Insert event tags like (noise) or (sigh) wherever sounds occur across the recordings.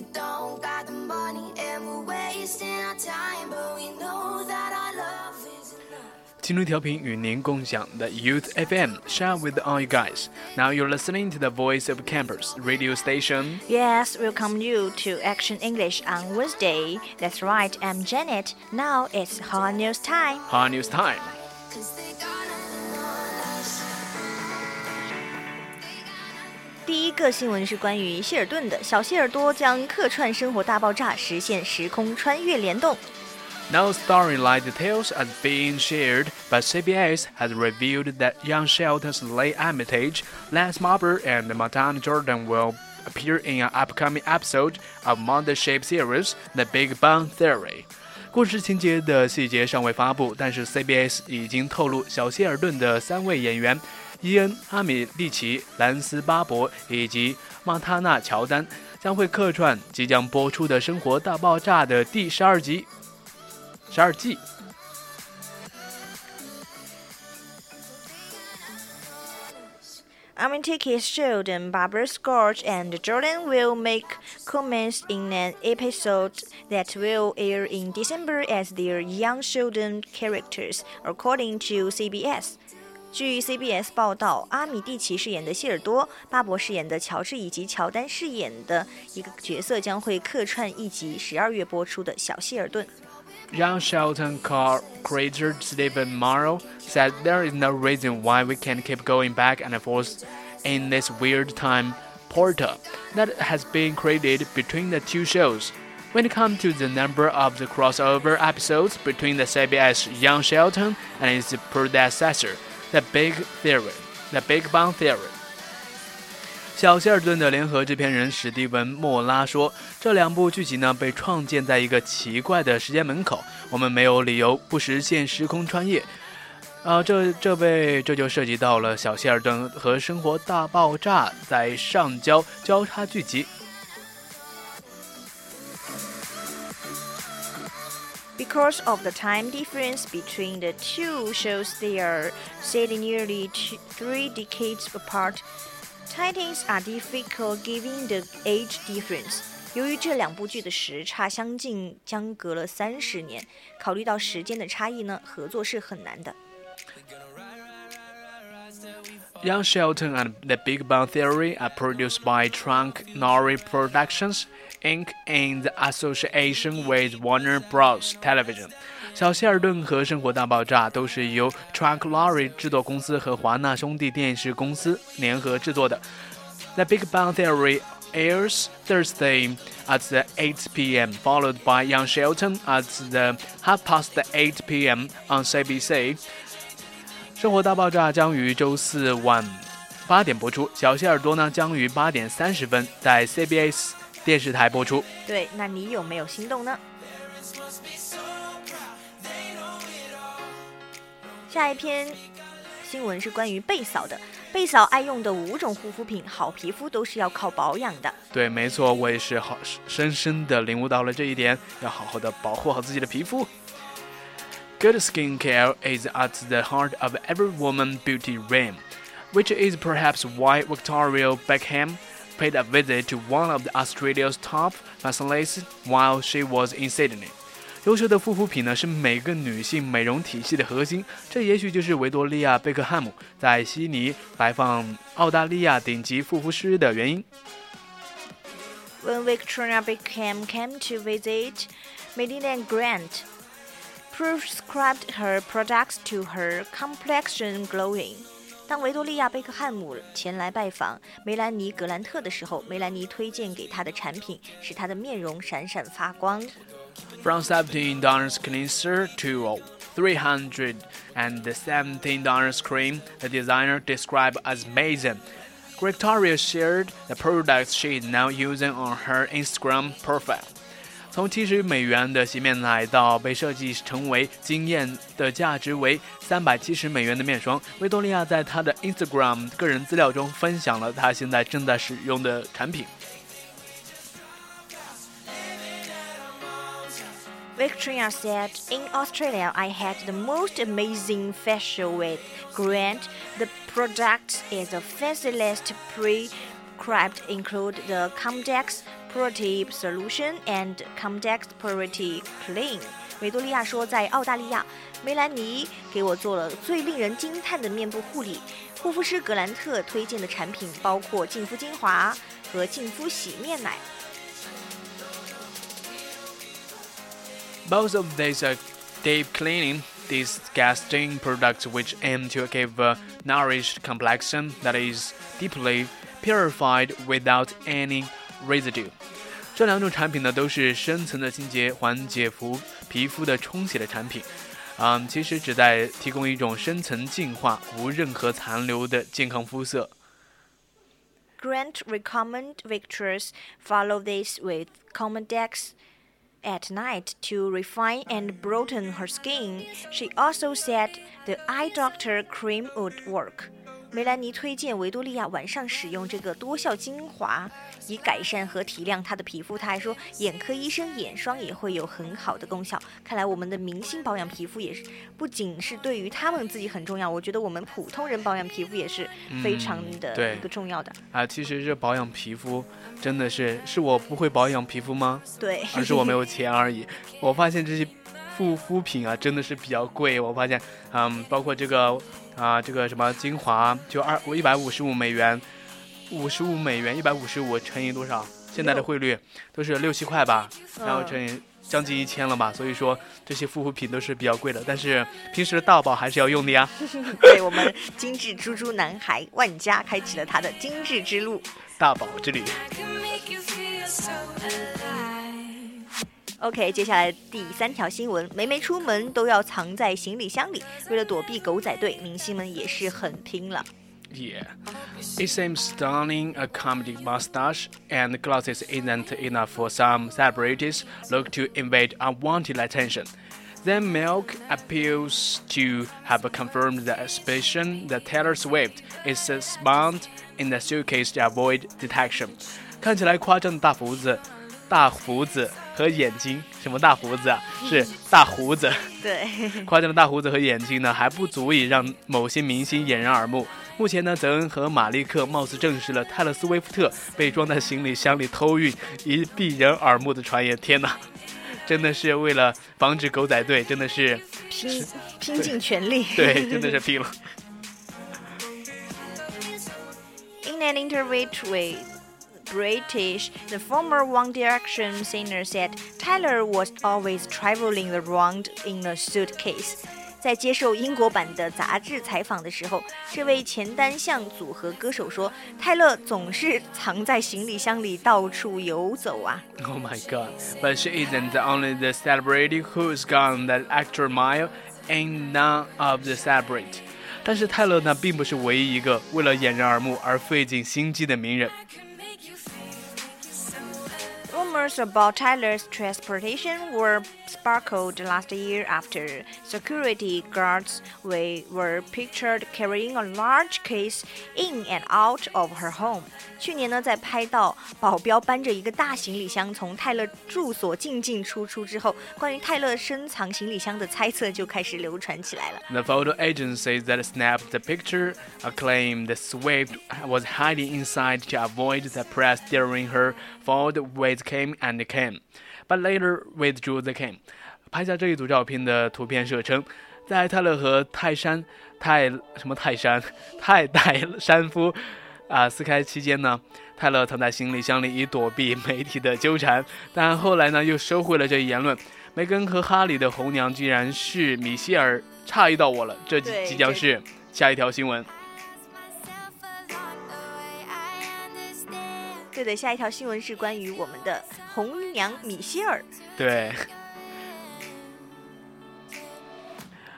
we don't got the money and we're wasting our time, but we know that our love is enough. 青春调频与您共享的 Youth FM, share with all you guys. Now you're listening to the voice of campus radio station. Yes, welcome you to Action English on Wednesday. That's right, I'm Janet. Now it's hot news time. Hot news time. 第一个新闻是关于谢尔顿的，小谢尔多将客串《生活大爆炸》，实现时空穿越联动。No storyline details are being shared, but CBS has revealed that young Sheldon's late Armitage, Lance Barber, and Montana Jordan will appear in an upcoming episode of Monday Shape series, The Big Bang Theory. 故事情节的细节尚未发布，但是 CBS 已经透露，小谢尔顿的三位演员伊恩·阿米利奇、兰斯·巴伯以及莫塔纳·乔丹将会客串即将播出的《生活大爆炸》的第十二集。十二季。Armitage Sheldon, Barbara Scott, and Jordan will make comments in an episode that will air in December as their young Sheldon characters, according to CBS. 据 CBS 报道，阿米蒂奇饰演的希尔多、巴伯饰演的乔治以及乔丹饰演的一个角色将会客串一集十二月播出的《小希尔顿》。Young Sheldon car creator Steven Molaro said there is no reason why we can't keep going back and forth in this weird time portal that has been created between the two shows. When it comes to the number of the crossover episodes between the CBS Young Sheldon and its predecessor, The Big Theory, The Big Bang Theory。小希尔顿的联合制片人史蒂文·莫拉说：“这两部剧集呢被创建在一个奇怪的时间门口，我们没有理由不实现时空穿越。”啊，这这被这就涉及到了小希尔顿和《生活大爆炸》在上交交叉剧集。Because of the time difference between the two shows they are set nearly three decades apart, titans are difficult given the age difference. 由于这两部剧的时差相近，相隔了三十年，考虑到时间的差异呢，合作是很难的。Young Sheldon and The Big Bang Theory are produced by Chuck Lorre Productions Inc. in the association with Warner Bros. Television。小希尔顿和《生活大爆炸》都是由 Trunk Lorry 制作公司和华纳兄弟电视公司联合制作的。The Big Bang Theory airs Thursday at the 8 p.m., followed by Young Shelton at the half past 8 p.m. on CBC。生活大爆炸将于周四晚八点播出，小希尔多呢将于八点三十分在 CBS 电视台播出。对，那你有没有心动呢？下一篇新闻是关于贝嫂的。贝嫂爱用的五种护肤品，好皮肤都是要靠保养的。对，没错，我也是好深深的领悟到了这一点，要好好的保护好自己的皮肤。Good skincare is at the heart of every woman's beauty dream, which is perhaps why Victoria Beckham paid a visit to one of Australia's top facialists while she was in Sydney。优秀的护肤品呢是每个女性美容体系的核心，这也许就是维多利亚·贝克汉姆在悉尼拜访澳大利亚顶级护肤师的原因。When Victoria Beckham came to visit, Melanie Grant prescribed her products to her complexion glowing. 当维多利亚·贝克汉姆前来拜访梅兰妮·格兰特的时候，梅兰妮推荐给她的产品使她的面容闪闪发光。From $17 cleanser to $317 cream, the designer described as amazing. Victoria shared the products she is now using on her Instagram profile. 从七十美元的洗面奶到被设计成为惊艳的价值为三百七十美元的面霜，维多利亚在她的 Instagram 个人资料中分享了她现在正在使用的产品。Victoria said, In Australia, I had the most amazing facial with Grant. The product is a facialist pre-crabbed include the Cosmedix Purity Solution and Cosmedix purity Clean。维多利亚说，在澳大利亚，梅兰妮给我做了最令人惊叹的面部护理。护肤师格兰特推荐的产品包括净肤精华和净肤洗面奶。Both of these are deep cleaning. These products, which aim to give a nourished complexion that is deeply purified without any Residue。这两种产品呢，都是深层的清洁、缓解肤皮肤的充血的产品。嗯，其实旨在提供一种深层净化、无任何残留的健康肤色。Grant recommend victors follow this with Cosmedix at night to refine and broaden her skin. She also said the eye doctor cream would work. 梅兰妮推荐维多利亚晚上使用这个多效精华，以改善和提亮她的皮肤。她还说，眼科医生眼霜也会有很好的功效。看来我们的明星保养皮肤也是不仅是对于他们自己很重要，我觉得我们普通人保养皮肤也是非常的一个重要的。啊，其实这保养皮肤真的是是我不会保养皮肤吗？对，而是我没有钱而已。我发现这些护肤品啊，真的是比较贵。我发现，嗯，包括这个。啊，这个什么精华就二我一百五十五美元，五十五美元一百五十五乘以多少？现在的汇率都是六七块吧，然后乘以将近一千了吧。所以说这些护肤品都是比较贵的，但是平时的大宝还是要用的呀。(laughs) 对我们精致猪猪男孩万家开启了他的精致之路，大宝之旅。OK，接下来第三条新闻，梅梅出门都要藏在行李箱里，为了躲避狗仔队，明星们也是很拼了。Yeah, it seems stunning a comedy mustache and glasses isn't enough for some celebrities look to invade unwanted attention. Zayn Malik appears to have confirmed the suspicion that Taylor Swift is spent in the suitcase to avoid detection. 看起来夸张的大胡子。大胡子和眼睛，什么大胡子啊？是大胡子。(laughs) 对，(laughs) 夸张的大胡子和眼睛呢，还不足以让某些明星掩人耳目。目前呢，泽恩和马利克貌似证实了泰勒·斯威夫特被装在行李箱里偷运，以避人耳目的传言。天哪，(laughs) 真的是为了防止狗仔队，真的是拼拼尽全力。对，真的是拼了。In an interview with British, the former One Direction singer said Tyler was always traveling around in a suitcase. 在接受英国版的杂志采访的时候，这位前单向组合歌手说：“泰勒总是藏在行李箱里到处游走啊。” Oh my God! But she isn't only the celebrity who's gone that extra mile, and none of the celebrity. 但是泰勒呢，并不是唯一一个为了掩人耳目而费尽心机的名人。 Rumors about Tyler's transportation were sparkled last year after security guards were pictured carrying a large case in and out of her home. 去年呢，在拍到保镖搬着一个大行李箱从泰勒住所进进出出之后，关于泰勒深藏行李箱的猜测就开始流传起来了。The photo agencies that snapped the picture claimed the Swift was hiding inside to avoid the press during her Ford with And Came, but later withdrew the Came 拍下这一组照片的图片社称，在泰勒和泰山泰什么泰山泰戴山夫啊撕开期间呢，泰勒藏在行李箱里以躲避媒体的纠缠，但后来呢又收回了这一言论。梅根和哈里的红娘居然是米歇尔，诧异到我了，这即将是下一条新闻。对的，下一条新闻是关于我们的红娘米歇尔。对。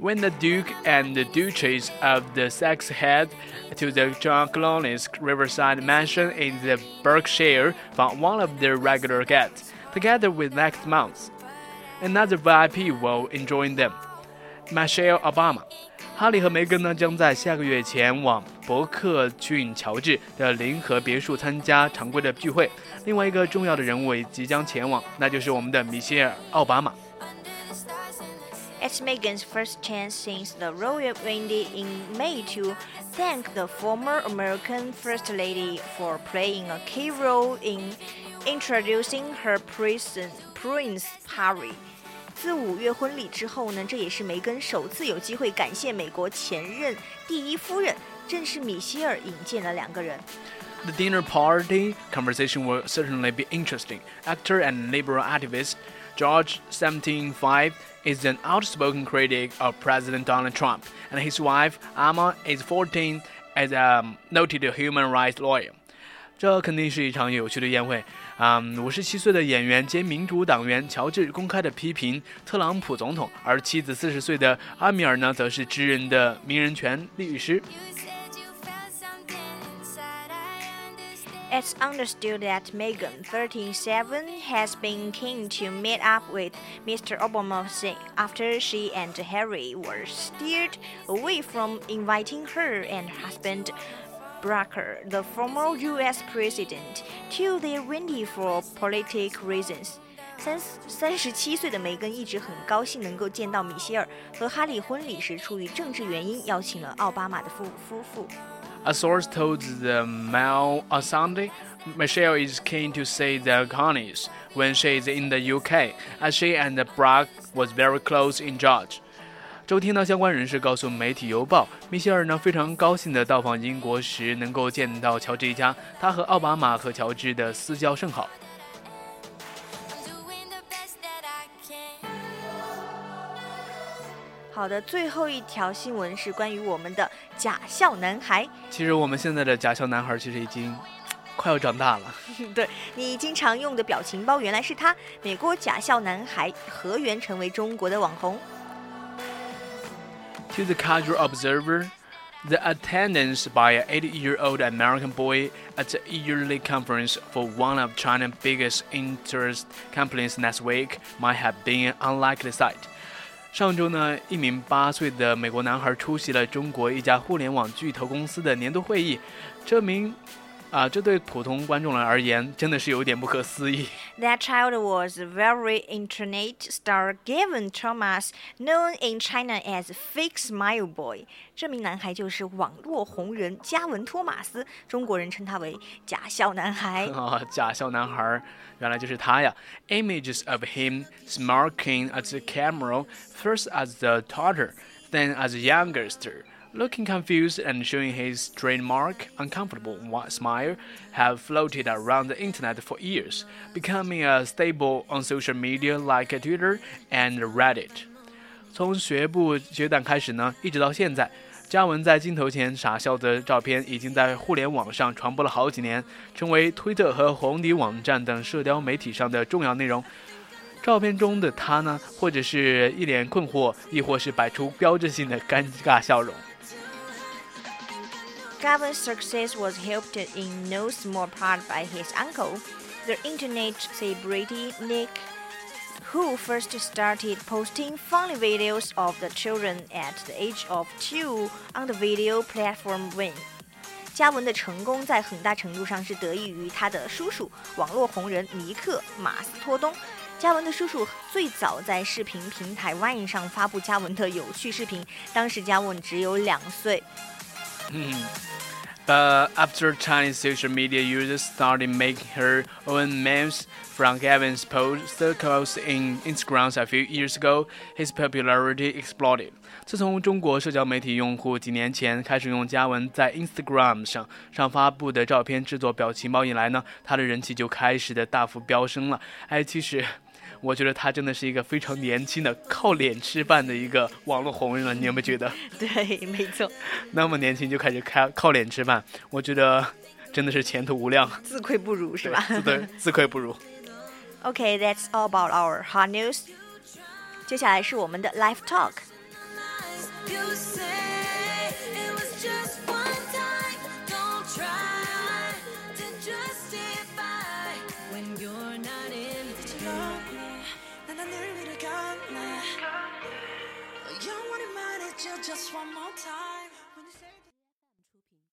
When the Duke and the Duchess of Sussex head to the George Clooney's Riverside Mansion in the Berkshire for one of their regular guests, together with next month, another VIP will join them, Michelle Obama. 哈利和梅根呢，将在下个月前往伯克郡乔治的林河别墅参加常规的聚会。另外一个重要的人物也即将前往，那就是我们的米歇尔奥巴马。It's Meghan's first chance since the royal wedding in May to thank the former American First Lady for playing a key role in introducing her prince, Prince Harry. The dinner party conversation will certainly be interesting. Actor and liberal activist George 175 is an outspoken critic of President Donald Trump, and his wife Amal is 14 as a noted human rights lawyer. 这肯定是一场有趣的宴会。啊，五十七岁的演员兼民主党员乔治公开的批评特朗普总统，而妻子四十岁的阿米尔呢，则是知人的名人权律师。It's understood that Meghan, 37, has been keen to meet up with Mr. Obama after she and Harry were steered away from inviting her and husband Barack, the former US president, till they windy for political reasons. 三三十七岁的梅根一直很高兴能够见到米歇尔和哈里婚礼时，出于政治原因邀请了奥巴马的夫夫妇。A source told the Mail on Sunday, Michelle is keen to see the Clooneys when she is in the UK, as she and Barack was very close in George. 周天呢，相关人士告诉媒体邮报，米歇尔呢非常高兴的到访英国时能够见到乔治一家，他和奥巴马和乔治的私交甚好。好的，最后一条新闻是关于我们的假笑男孩。其实我们现在的假笑男孩其实已经快要长大了。(laughs) 对你经常用的表情包原来是他，美国假笑男孩何源成为中国的网红。To the casual observer, the attendance by an 80-year-old American boy at the yearly conference for one of China's biggest interest companies next week might have been an unlikely sight. 上周呢，一名八岁的美国男孩出席了中国一家互联网巨头公司的年度会议。这名啊，这对普通观众而言真的是有点不可思议。 that child was a very internet star Gavin Thomas, known in China as Fake Smile Boy。这名男孩就是网络红人加文·托马斯，中国人称他为假笑男孩。啊，假笑男孩，原来就是他呀！Images (laughs) of him smirking at the camera, first as the toddler, then as a youngster. Looking confused and showing his trademark uncomfortable smile, have floated around the internet for years, becoming a staple on social media like Twitter and Reddit. 从学步学党开始呢，一直到现在，嘉文在镜头前傻笑的照片已经在互联网上传播了好几年，成为推特和红底网站等社交媒体上的重要内容。照片中的他呢，或者是一脸困惑，亦或是摆出标志性的尴尬笑容。Gavin's success was helped in no small part by his uncle, the internet celebrity Nick, who first started posting funny videos of the children at the age of two on the video platform Vine. 嘉文的成功在很大程度上是得益于他的叔叔网络红人尼克·马斯托东。嘉文的叔叔最早在视频平台 Vine 上发布嘉文的有趣视频，当时嘉文只有两岁。But after Chinese social media users started making her own memes from Gavin's post circles in Instagram a few years ago, his popularity exploded. 自从中国社交媒体用户几年前开始用嘉文在 Instagram 上上发布的照片制作表情包以来呢，他的人气就开始的大幅飙升了。哎，其实。我觉得他真的是一个非常年轻的靠脸吃饭的一个网络红人了，你有没有觉得？(laughs) 对，没错。那么年轻就开始靠靠脸吃饭，我觉得真的是前途无量。自愧不如是吧？对，(laughs) 自愧不如。Okay, that's all about our hot news. 接下来是我们的 live talk. time.